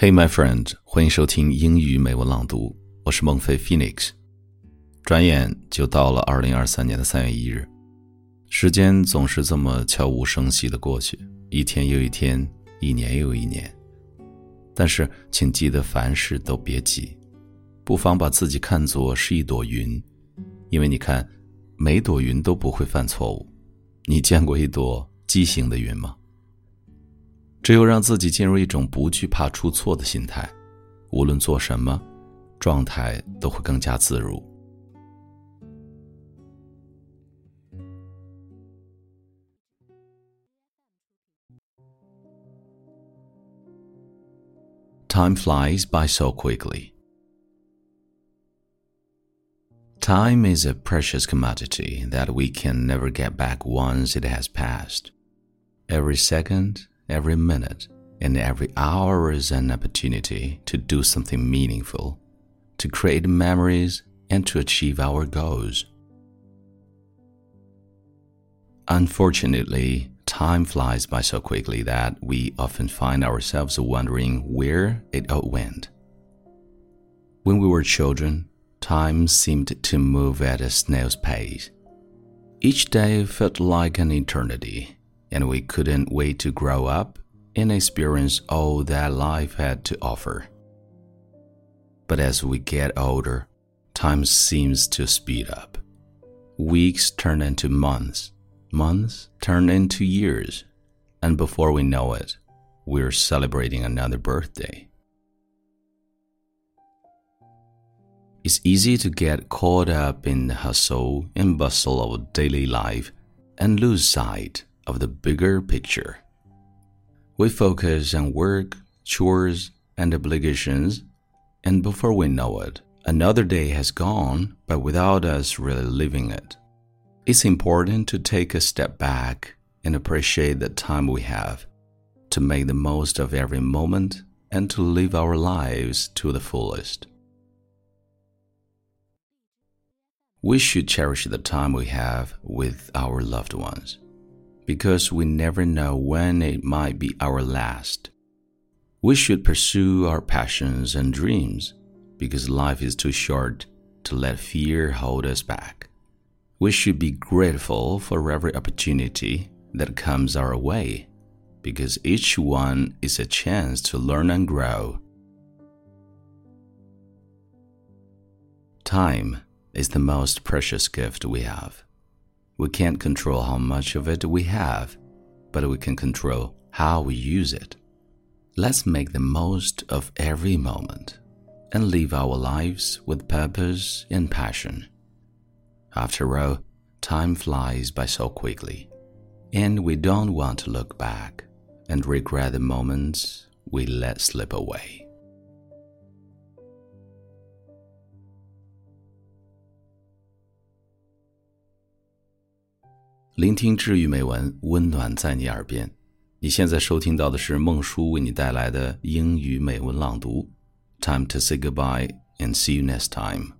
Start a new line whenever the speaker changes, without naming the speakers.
Hey, my friend，欢迎收听英语美文朗读，我是孟非 Phoenix。转眼就到了二零二三年的三月一日，时间总是这么悄无声息的过去，一天又一天，一年又一年。但是，请记得凡事都别急，不妨把自己看作是一朵云，因为你看，每朵云都不会犯错误。你见过一朵畸形的云吗？只有让自己进入一种不惧怕出错的心态，无论做什么，状态都会更加自如。Time flies by so quickly. Time is a precious commodity that we can never get back once it has passed. Every second every minute and every hour is an opportunity to do something meaningful, to create memories, and to achieve our goals. Unfortunately, time flies by so quickly that we often find ourselves wondering where it all went. When we were children, time seemed to move at a snail's pace. Each day felt like an eternity and we couldn't wait to grow up and experience all that life had to offer. But as we get older, time seems to speed up. Weeks turn into months, months turn into years, and before we know it, we're celebrating another birthday. It's easy to get caught up in the hustle and bustle of daily life and lose sight of the bigger picture. We focus on work, chores, and obligations, and before we know it, another day has gone, but without us really living it. It's important to take a step back and appreciate the time we have, to make the most of every moment, and to live our lives to the fullest. We should cherish the time we have with our loved ones because we never know when it might be our last. We should pursue our passions and dreams because life is too short to let fear hold us back. We should be grateful for every opportunity that comes our way because each one is a chance to learn and grow. Time is the most precious gift we have. We can't control how much of it we have, but we can control how we use it. Let's make the most of every moment and live our lives with purpose and passion. After all, time flies by so quickly, and we don't want to look back and regret the moments we let slip away. 聆听治愈美文，温暖在你耳边。你现在收听到的是孟叔为你带来的英语美文朗读。Time to say goodbye and see you next time.